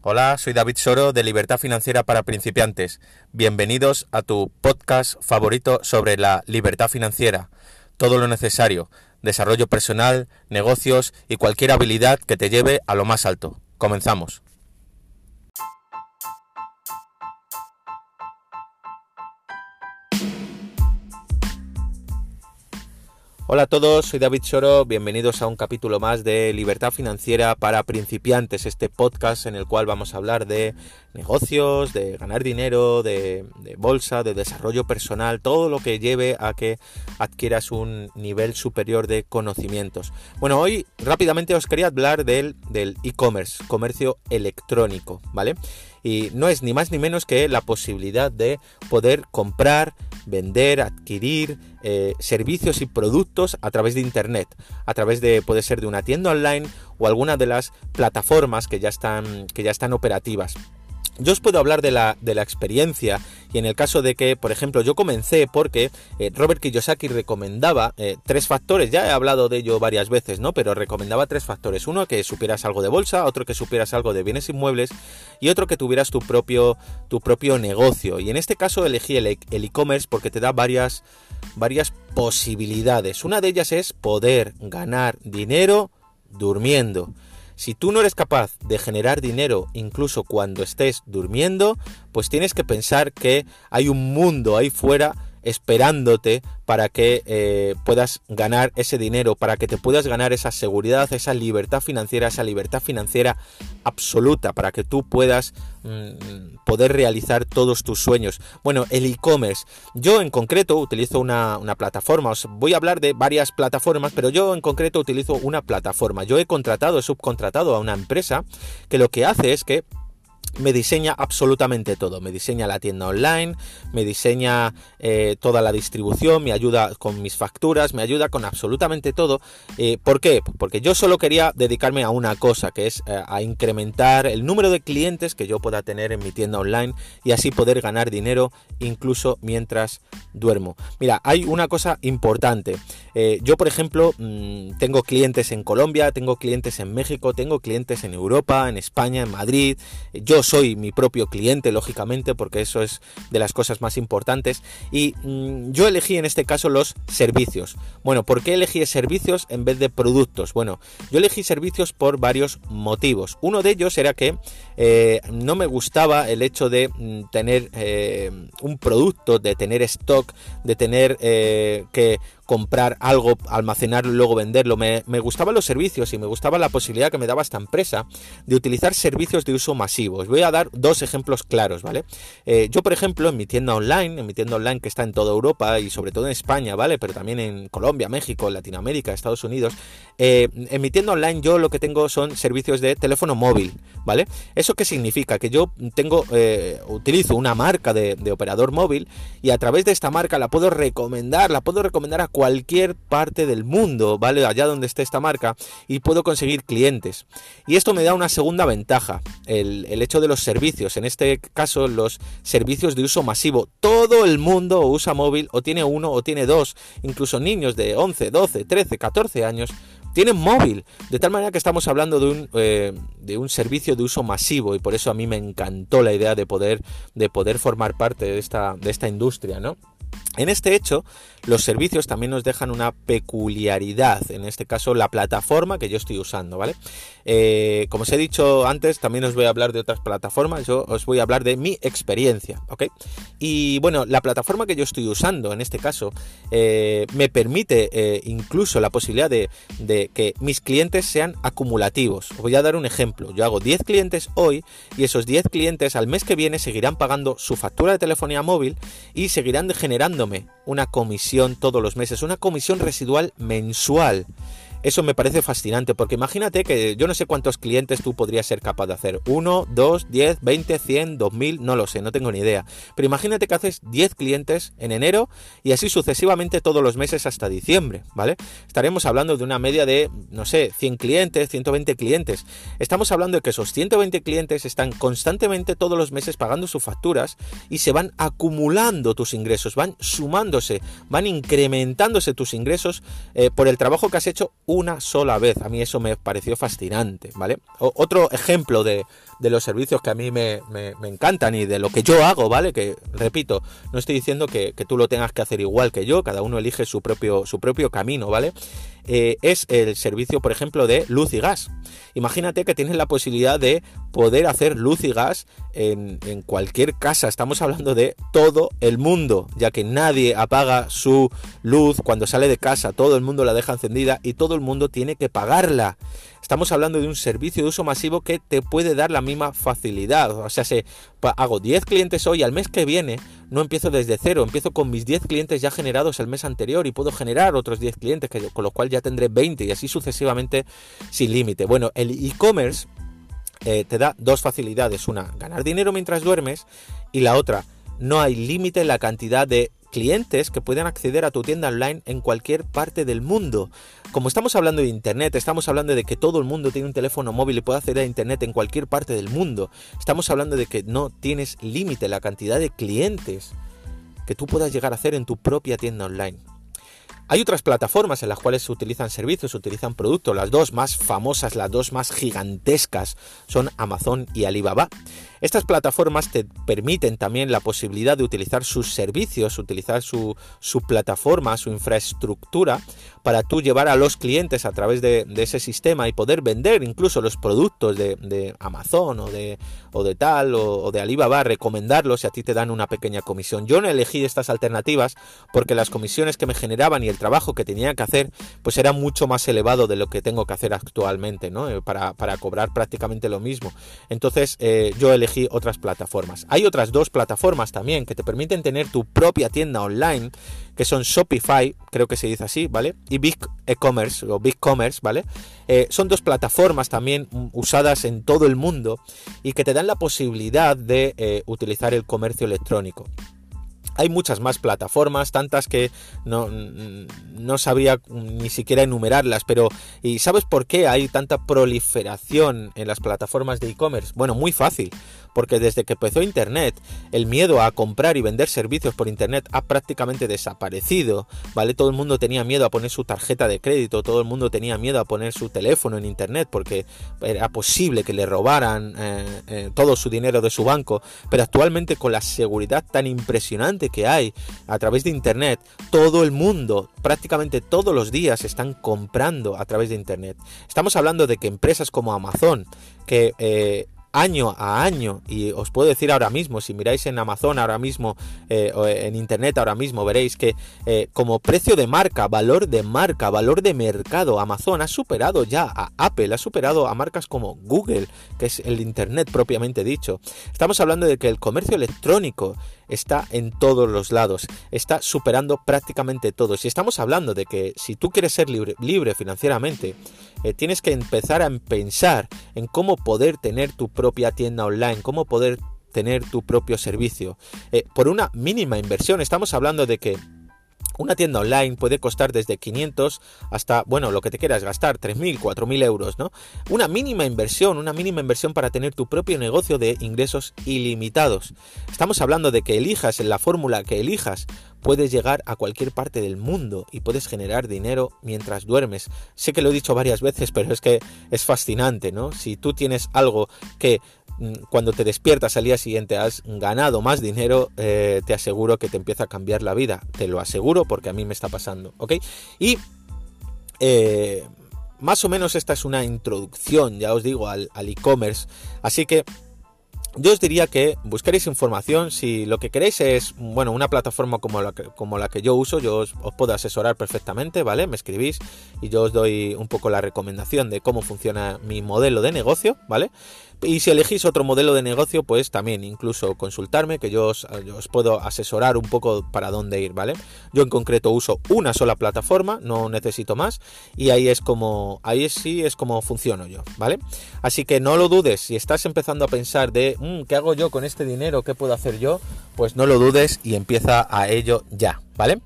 Hola, soy David Soro de Libertad Financiera para Principiantes. Bienvenidos a tu podcast favorito sobre la libertad financiera. Todo lo necesario, desarrollo personal, negocios y cualquier habilidad que te lleve a lo más alto. Comenzamos. Hola a todos, soy David Soro, bienvenidos a un capítulo más de Libertad Financiera para Principiantes, este podcast en el cual vamos a hablar de negocios, de ganar dinero, de, bolsa, de desarrollo personal, todo lo que lleve a que adquieras un nivel superior de conocimientos. Bueno, hoy rápidamente os quería hablar del e-commerce, comercio electrónico, ¿vale? Y no es ni más ni menos que la posibilidad de poder comprar, vender, adquirir eh, servicios y productos a través de Internet, a través de, puede ser de una tienda online o alguna de las plataformas que ya están, que ya están operativas. Yo os puedo hablar de la, de la, experiencia y en el caso de que, por ejemplo, yo comencé porque eh, Robert Kiyosaki recomendaba eh, tres factores, ya he hablado de ello varias veces, ¿no? Pero recomendaba tres factores. Uno, que supieras algo de bolsa, otro que supieras algo de bienes inmuebles y otro que tuvieras tu propio, tu propio negocio. Y en este caso elegí el e-commerce porque te da varias, varias posibilidades. Una de ellas es poder ganar dinero durmiendo. Si tú no eres capaz de generar dinero incluso cuando estés durmiendo, pues tienes que pensar que hay un mundo ahí fuera esperándote para que eh, puedas ganar ese dinero, para que te puedas ganar esa seguridad, esa libertad financiera, esa libertad financiera absoluta, para que tú puedas mm, poder realizar todos tus sueños. Bueno, el e-commerce. Yo en concreto utilizo una, una, plataforma, os voy a hablar de varias plataformas, pero yo en concreto utilizo una plataforma. Yo he contratado, he subcontratado a una empresa que lo que hace es que me diseña absolutamente todo. Me diseña la tienda online, me diseña eh, toda la distribución, me ayuda con mis facturas, me ayuda con absolutamente todo. Eh, ¿Por qué? Porque yo solo quería dedicarme a una cosa, que es eh, a incrementar el número de clientes que yo pueda tener en mi tienda online y así poder ganar dinero incluso mientras duermo. Mira, hay una cosa importante. yo, por ejemplo, mm, tengo clientes en Colombia, tengo clientes en México, tengo clientes en Europa, en España, en Madrid. Yo soy mi propio cliente, lógicamente, porque eso es de las cosas más importantes. Y mm, yo elegí en este caso los servicios. Bueno, ¿por qué elegí servicios en vez de productos? Bueno, yo elegí servicios por varios motivos. Uno de ellos era que eh, no me gustaba el hecho de mm, tener eh, un producto, de tener stock, de tener eh, que comprar algo, almacenarlo y luego venderlo. Me, gustaban los servicios y me gustaba la posibilidad que me daba esta empresa de utilizar servicios de uso masivo. Os voy a dar dos ejemplos claros, ¿vale? Eh, yo, por ejemplo, en mi tienda online, en mi tienda online que está en toda Europa y sobre todo en España, ¿vale? Pero también en Colombia, México, Latinoamérica, Estados Unidos, eh, en mi tienda online yo lo que tengo son servicios de teléfono móvil, ¿vale? ¿Eso qué significa? Que yo tengo, eh, utilizo una marca de, de operador móvil y a través de esta marca la puedo recomendar, la puedo recomendar a cualquier parte del mundo, ¿vale? Allá donde esté esta marca y puedo conseguir clientes. Y esto me da una segunda ventaja, el, hecho de los servicios, en este caso los servicios de uso masivo. Todo el mundo usa móvil o tiene uno o tiene dos, incluso niños de 11, 12, 13, 14 años tienen móvil. De tal manera que estamos hablando de un, eh, de un servicio de uso masivo y por eso a mí me encantó la idea de poder, de poder formar parte de esta, de esta industria, ¿no? En este hecho, los servicios también nos dejan una peculiaridad, en este caso la plataforma que yo estoy usando, ¿vale? Eh, como os he dicho antes, también os voy a hablar de otras plataformas, yo os voy a hablar de mi experiencia, ¿ok? Y bueno, la plataforma que yo estoy usando, en este caso, eh, me permite eh, incluso la posibilidad de, de, que mis clientes sean acumulativos. Os voy a dar un ejemplo, yo hago 10 clientes hoy y esos 10 clientes al mes que viene seguirán pagando su factura de telefonía móvil y seguirán generándome una comisión todos los meses, una comisión residual mensual. Eso me parece fascinante, porque imagínate que yo no sé cuántos clientes tú podrías ser capaz de hacer. Uno, dos, diez, veinte, cien, dos mil, no lo sé, no tengo ni idea. Pero imagínate que haces 10 clientes en enero y así sucesivamente todos los meses hasta diciembre, ¿vale? Estaremos hablando de una media de, no sé, 100 clientes, 120 clientes. Estamos hablando de que esos 120 clientes están constantemente todos los meses pagando sus facturas y se van acumulando tus ingresos, van sumándose, van incrementándose tus ingresos eh, por el trabajo que has hecho una sola vez. A mí eso me pareció fascinante, ¿vale? otro ejemplo de, los servicios que a mí me, encantan y de lo que yo hago, ¿vale? Que, repito, no estoy diciendo que, que, tú lo tengas que hacer igual que yo, cada uno elige su propio, su propio camino, ¿vale? Eh, es el servicio, por ejemplo, de luz y gas. Imagínate que tienes la posibilidad de poder hacer luz y gas en, cualquier casa. Estamos hablando de todo el mundo, ya que nadie apaga su luz cuando sale de casa. Todo el mundo la deja encendida y todo el mundo tiene que pagarla. Estamos hablando de un servicio de uso masivo que te puede dar la misma facilidad. O sea, si hago 10 clientes hoy, al mes que viene no empiezo desde cero, empiezo con mis 10 clientes ya generados el mes anterior y puedo generar otros 10 clientes, con lo cual ya tendré 20 y así sucesivamente sin límite. Bueno, el e-commerce eh, te da dos facilidades. Una, ganar dinero mientras duermes y la otra, no hay límite en la cantidad de clientes que puedan acceder a tu tienda online en cualquier parte del mundo. Como estamos hablando de Internet, estamos hablando de que todo el mundo tiene un teléfono móvil y puede acceder a Internet en cualquier parte del mundo. Estamos hablando de que no tienes límite la cantidad de clientes que tú puedas llegar a hacer en tu propia tienda online. Hay otras plataformas en las cuales se utilizan servicios, se utilizan productos. Las dos más famosas, las dos más gigantescas son Amazon y Alibaba. Estas plataformas te permiten también la posibilidad de utilizar sus servicios, utilizar su, plataforma, su infraestructura, para tú llevar a los clientes a través de, ese sistema y poder vender incluso los productos de, Amazon o de, o de tal o, de Alibaba, recomendarlos y a ti te dan una pequeña comisión. Yo no elegí estas alternativas porque las comisiones que me generaban y el trabajo que tenía que hacer pues era mucho más elevado de lo que tengo que hacer actualmente, ¿no? Eh, para, cobrar prácticamente lo mismo. Entonces eh, yo elegí otras plataformas. Hay otras dos plataformas también que te permiten tener tu propia tienda online, que son Shopify, creo que se dice así, ¿vale? Y Big E-Commerce o Big Commerce, ¿vale? Eh, son dos plataformas también usadas en todo el mundo y que te dan la posibilidad de utilizar el comercio electrónico. Hay muchas más plataformas, tantas que no, no sabría ni siquiera enumerarlas, pero ¿y sabes por qué hay tanta proliferación en las plataformas de e-commerce? Bueno, muy fácil, porque desde que empezó Internet, el miedo a comprar y vender servicios por Internet ha prácticamente desaparecido, ¿vale? Todo el mundo tenía miedo a poner su tarjeta de crédito, todo el mundo tenía miedo a poner su teléfono en Internet porque era posible que le robaran eh, eh, todo su dinero de su banco, pero actualmente con la seguridad tan impresionante que hay a través de Internet, todo el mundo, prácticamente todos los días, están comprando a través de Internet. Estamos hablando de que empresas como Amazon, que eh, año a año y os puedo decir ahora mismo si miráis en Amazon ahora mismo eh, o en internet ahora mismo veréis que eh, como precio de marca valor de marca valor de mercado Amazon ha superado ya a Apple ha superado a marcas como Google que es el internet propiamente dicho. Estamos hablando de que el comercio electrónico está en todos los lados está superando prácticamente todo si estamos hablando de que si tú quieres ser libre, financieramente eh, tienes que empezar a pensar en cómo poder tener tu propia tienda online, cómo poder tener tu propio servicio. Eh, por una mínima inversión, estamos hablando de que una tienda online puede costar desde 500 hasta, bueno, lo que te quieras gastar, 3.000, 4.000 euros, ¿no? Una mínima inversión, una mínima inversión para tener tu propio negocio de ingresos ilimitados. Estamos hablando de que elijas la fórmula que elijas, puedes llegar a cualquier parte del mundo y puedes generar dinero mientras duermes. Sé que lo he dicho varias veces, pero es que es fascinante, ¿no? Si tú tienes algo que cuando te despiertas al día siguiente has ganado más dinero, eh, te aseguro que te empieza a cambiar la vida. Te lo aseguro porque a mí me está pasando, ¿ok? Y eh, más o menos esta es una introducción, ya os digo, al e-commerce. Así que yo os diría que buscaréis información si lo que queréis es, bueno, una plataforma como la que, como la que yo uso, yo os, os, puedo asesorar perfectamente, ¿vale? Me escribís y yo os doy un poco la recomendación de cómo funciona mi modelo de negocio, ¿vale? Y si elegís otro modelo de negocio, pues también incluso consultarme, que yo os, puedo asesorar un poco para dónde ir, ¿vale? Yo en concreto uso una sola plataforma, no necesito más, y ahí es como, ahí sí es como funciono yo, ¿vale? Así que no lo dudes, si estás empezando a pensar de, mm, ¿qué hago yo con este dinero? ¿Qué puedo hacer yo? Pues no lo dudes y empieza a ello ya, ¿vale?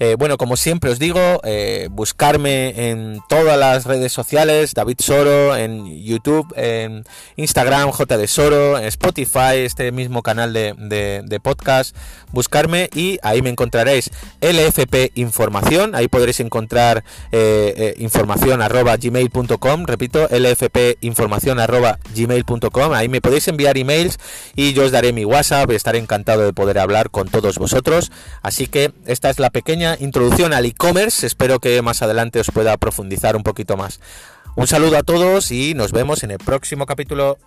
Eh, bueno, como siempre os digo, eh, buscarme en todas las redes sociales, David Soro, en YouTube, en Instagram, JD Soro, en Spotify, este mismo canal de, podcast, buscarme y ahí me encontraréis LFP Información, ahí podréis encontrar eh, información arroba gmail.com, repito, LFP Información arroba gmail.com, ahí me podéis enviar emails y yo os daré mi WhatsApp, estaré encantado de poder hablar con todos vosotros, así que esta es la pequeña introducción al e-commerce. Espero que más adelante os pueda profundizar un poquito más. Un saludo a todos y nos vemos en el próximo capítulo.